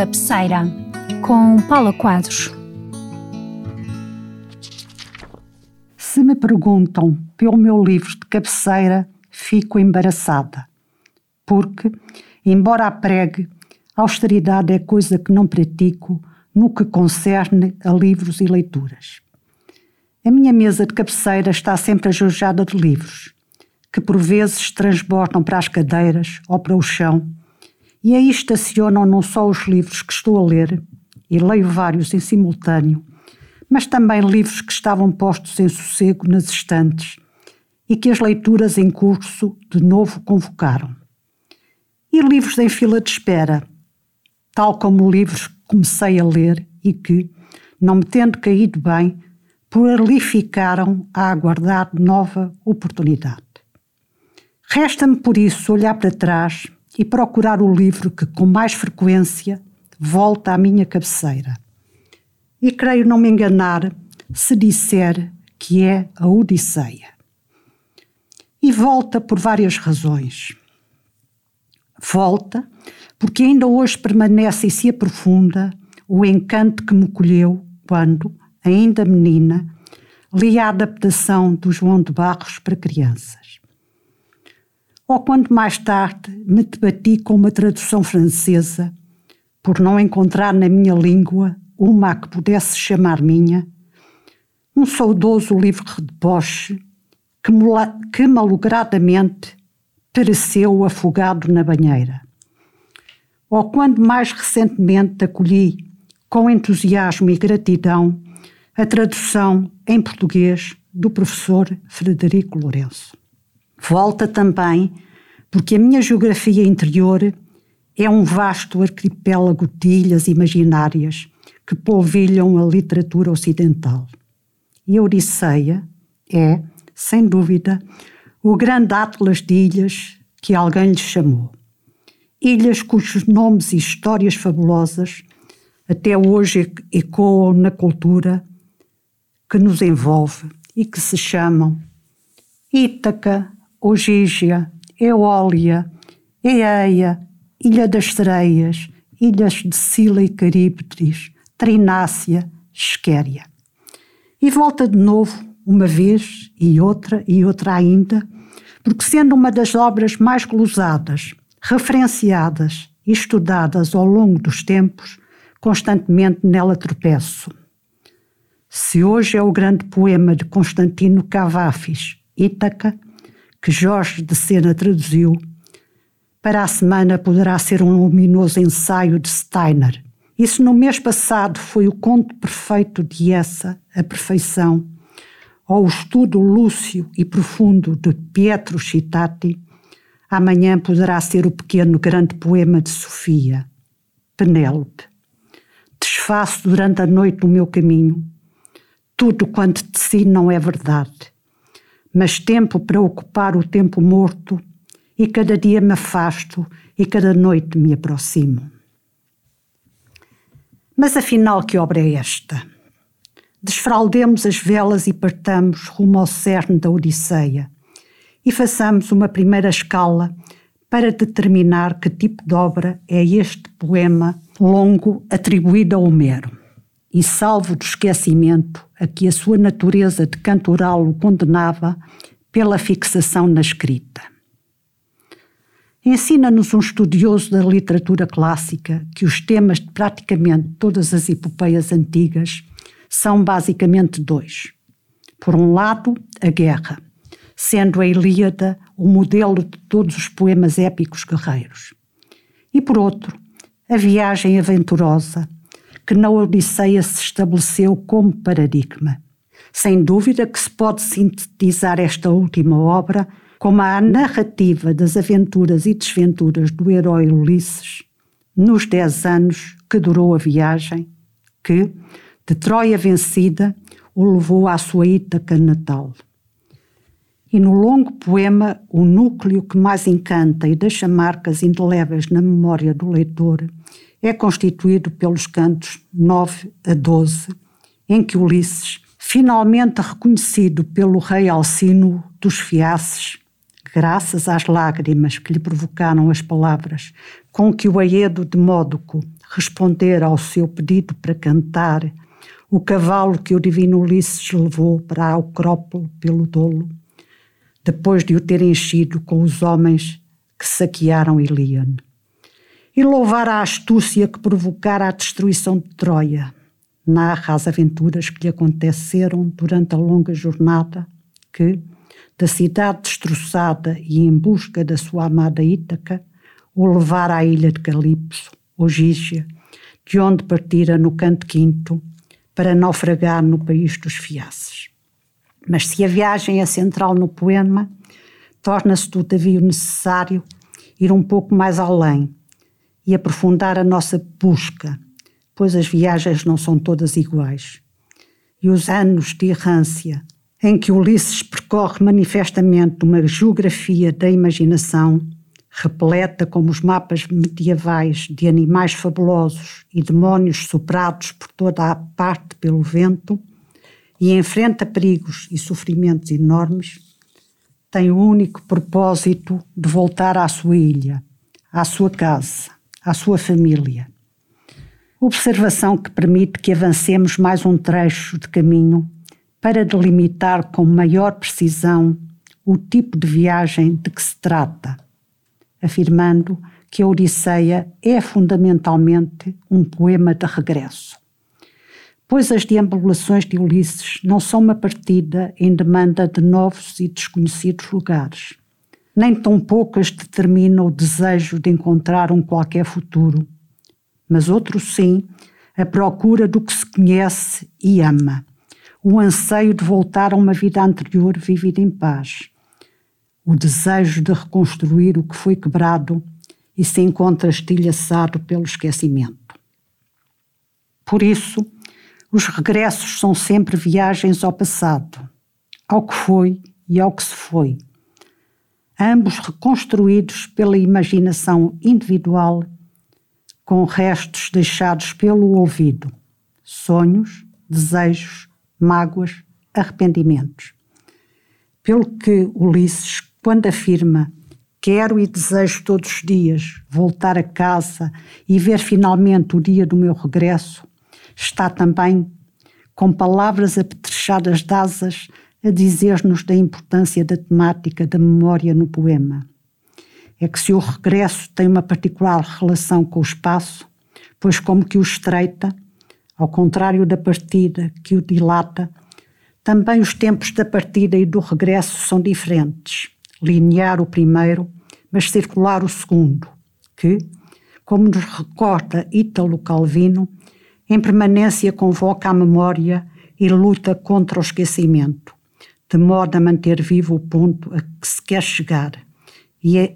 Cabeceira com Paula Quadros. Se me perguntam pelo meu livro de cabeceira, fico embaraçada, porque, embora a pregue, austeridade é coisa que não pratico no que concerne a livros e leituras. A minha mesa de cabeceira está sempre ajojada de livros, que por vezes transbordam para as cadeiras ou para o chão, e aí estacionam não só os livros que estou a ler, e leio vários em simultâneo, mas também livros que estavam postos em sossego nas estantes e que as leituras em curso de novo convocaram. E livros em fila de espera, tal como livros que comecei a ler e que, não me tendo caído bem, por ali ficaram a aguardar nova oportunidade. Resta-me, por isso, olhar para trás e procurar o livro que, com mais frequência, volta à minha cabeceira. E creio não me enganar se disser que é a Odisseia. E volta por várias razões. Volta porque ainda hoje permanece e se aprofunda o encanto que me colheu quando, ainda menina, li a adaptação do João de Barros para crianças. Ou quando mais tarde me debati com uma tradução francesa, por não encontrar na minha língua uma a que pudesse chamar minha, um saudoso livro de Bosch que, que malogradamente pereceu afogado na banheira ou quando mais recentemente acolhi, com entusiasmo e gratidão, a tradução em português do professor Frederico Lourenço. Volta também porque a minha geografia interior é um vasto arquipélago de ilhas imaginárias que polvilham a literatura ocidental. E a Odisseia é, sem dúvida, o grande atlas de ilhas que alguém lhe chamou ilhas cujos nomes e histórias fabulosas até hoje ecoam na cultura que nos envolve e que se chamam Ítaca, Ogígia, Eólia, Eeia, Ilha das Sereias, Ilhas de Sila e Caribdis, Trinácia, Esquéria. E volta de novo, uma vez e outra e outra ainda, porque sendo uma das obras mais glosadas, referenciadas e estudadas ao longo dos tempos, constantemente nela tropeço. Se hoje é o grande poema de Constantino Cavafis, Ítaca, que Jorge de Sena traduziu, para a semana poderá ser um luminoso ensaio de Steiner. Se no mês passado foi o conto perfeito de essa, a perfeição, ou o estudo lúcio e profundo de Pietro Citati, Amanhã poderá ser o pequeno grande poema de Sofia, Penélope. Desfaço durante a noite o meu caminho. Tudo quanto de si não é verdade. Mas tempo para ocupar o tempo morto, e cada dia me afasto e cada noite me aproximo. Mas afinal, que obra é esta? Desfraldemos as velas e partamos rumo ao cerne da Odisseia e façamos uma primeira escala para determinar que tipo de obra é este poema longo atribuído a Homero. E salvo do esquecimento a que a sua natureza de cantoral o condenava pela fixação na escrita. Ensina-nos um estudioso da literatura clássica que os temas de praticamente todas as epopeias antigas são basicamente dois. Por um lado, a guerra, sendo a Ilíada o modelo de todos os poemas épicos guerreiros. E por outro, a viagem aventurosa, que na Odisseia se estabeleceu como paradigma. Sem dúvida que se pode sintetizar esta última obra como a narrativa das aventuras e desventuras do herói Ulisses nos dez anos que durou a viagem, que, de Troia vencida, o levou à sua Ítaca natal. E no longo poema, o núcleo que mais encanta e deixa marcas indeléveis na memória do leitor é constituído pelos cantos 9 a 12, em que Ulisses, finalmente reconhecido pelo rei Alcino dos Fiaces, graças às lágrimas que lhe provocaram as palavras com que o Aedo de Módoco responder ao seu pedido para cantar o cavalo que o divino Ulisses levou para a Acrópole pelo Dolo, depois de o ter enchido com os homens que saquearam Ilion. E louvar a astúcia que provocara a destruição de Troia, narra as aventuras que lhe aconteceram durante a longa jornada que, da cidade destroçada e em busca da sua amada Ítaca, o levara à ilha de Calipso, ou Gígia, de onde partira no canto quinto para naufragar no país dos fiaces. Mas se a viagem é central no poema, torna-se todavia necessário ir um pouco mais além e aprofundar a nossa busca, pois as viagens não são todas iguais. E os anos de errância em que Ulisses percorre manifestamente uma geografia da imaginação repleta como os mapas medievais de animais fabulosos e demónios soprados por toda a parte pelo vento, e enfrenta perigos e sofrimentos enormes, tem o único propósito de voltar à sua ilha, à sua casa, à sua família. Observação que permite que avancemos mais um trecho de caminho para delimitar com maior precisão o tipo de viagem de que se trata afirmando que a Odisseia é fundamentalmente um poema de regresso. Pois as deambulações de Ulisses não são uma partida em demanda de novos e desconhecidos lugares, nem tampouco as determina o desejo de encontrar um qualquer futuro, mas outro sim, a procura do que se conhece e ama, o anseio de voltar a uma vida anterior vivida em paz. O desejo de reconstruir o que foi quebrado e se encontra estilhaçado pelo esquecimento. Por isso, os regressos são sempre viagens ao passado, ao que foi e ao que se foi, ambos reconstruídos pela imaginação individual, com restos deixados pelo ouvido, sonhos, desejos, mágoas, arrependimentos. Pelo que Ulisses quando afirma quero e desejo todos os dias voltar a casa e ver finalmente o dia do meu regresso, está também, com palavras apetrechadas de asas, a dizer-nos da importância da temática da memória no poema. É que se o regresso tem uma particular relação com o espaço, pois como que o estreita, ao contrário da partida que o dilata, também os tempos da partida e do regresso são diferentes linear o primeiro, mas circular o segundo, que, como nos recorda Ítalo Calvino, em permanência convoca a memória e luta contra o esquecimento, de modo a manter vivo o ponto a que se quer chegar e a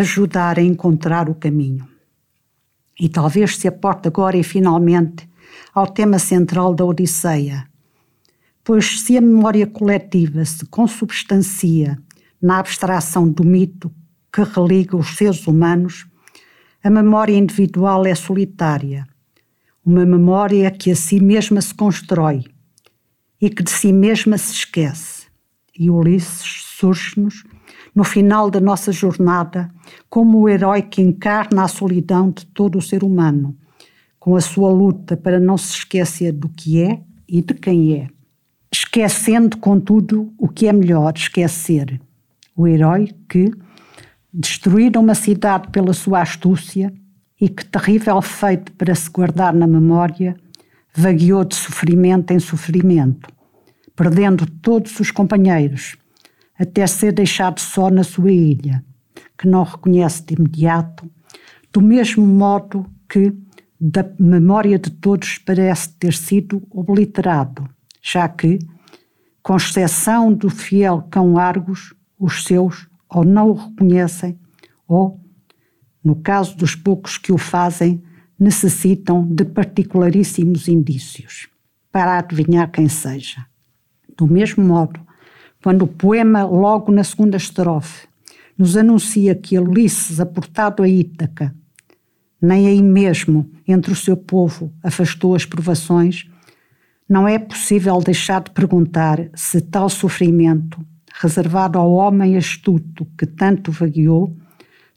ajudar a encontrar o caminho. E talvez se aporte agora e finalmente ao tema central da Odisseia, pois se a memória coletiva se consubstancia na abstração do mito que religa os seres humanos, a memória individual é solitária, uma memória que a si mesma se constrói e que de si mesma se esquece. E Ulisses surge-nos, no final da nossa jornada, como o herói que encarna a solidão de todo o ser humano, com a sua luta para não se esquecer do que é e de quem é, esquecendo, contudo, o que é melhor esquecer. O herói que destruíram uma cidade pela sua astúcia e que, terrível feito para se guardar na memória, vagueou de sofrimento em sofrimento, perdendo todos os companheiros, até ser deixado só na sua ilha, que não reconhece de imediato, do mesmo modo que da memória de todos parece ter sido obliterado, já que, com exceção do fiel cão Argos, os seus ou não o reconhecem, ou, no caso dos poucos que o fazem, necessitam de particularíssimos indícios para adivinhar quem seja. Do mesmo modo, quando o poema, logo na segunda estrofe, nos anuncia que Ulisses, aportado a Ítaca, nem aí mesmo entre o seu povo afastou as provações, não é possível deixar de perguntar se tal sofrimento reservado ao homem astuto que tanto vagueou,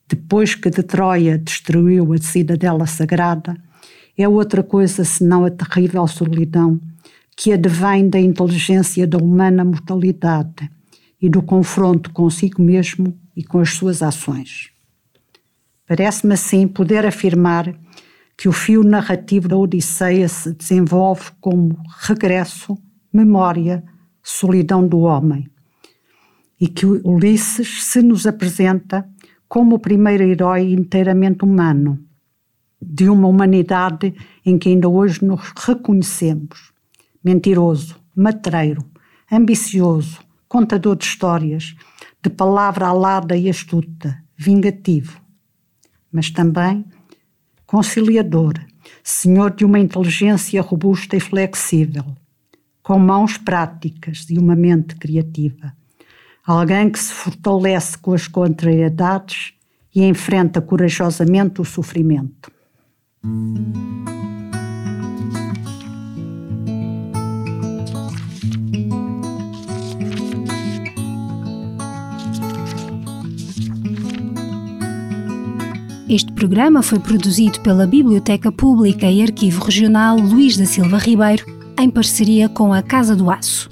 depois que de Troia destruiu a cidadela sagrada, é outra coisa senão a terrível solidão que advém da inteligência da humana mortalidade e do confronto consigo mesmo e com as suas ações. Parece-me assim poder afirmar que o fio narrativo da Odisseia se desenvolve como regresso, memória, solidão do homem. E que Ulisses se nos apresenta como o primeiro herói inteiramente humano, de uma humanidade em que ainda hoje nos reconhecemos. Mentiroso, matreiro, ambicioso, contador de histórias, de palavra alada e astuta, vingativo, mas também conciliador, senhor de uma inteligência robusta e flexível, com mãos práticas e uma mente criativa. Alguém que se fortalece com as contrariedades e enfrenta corajosamente o sofrimento. Programa foi produzido pela Biblioteca Pública e Arquivo Regional Luís da Silva Ribeiro, em parceria com a Casa do Aço.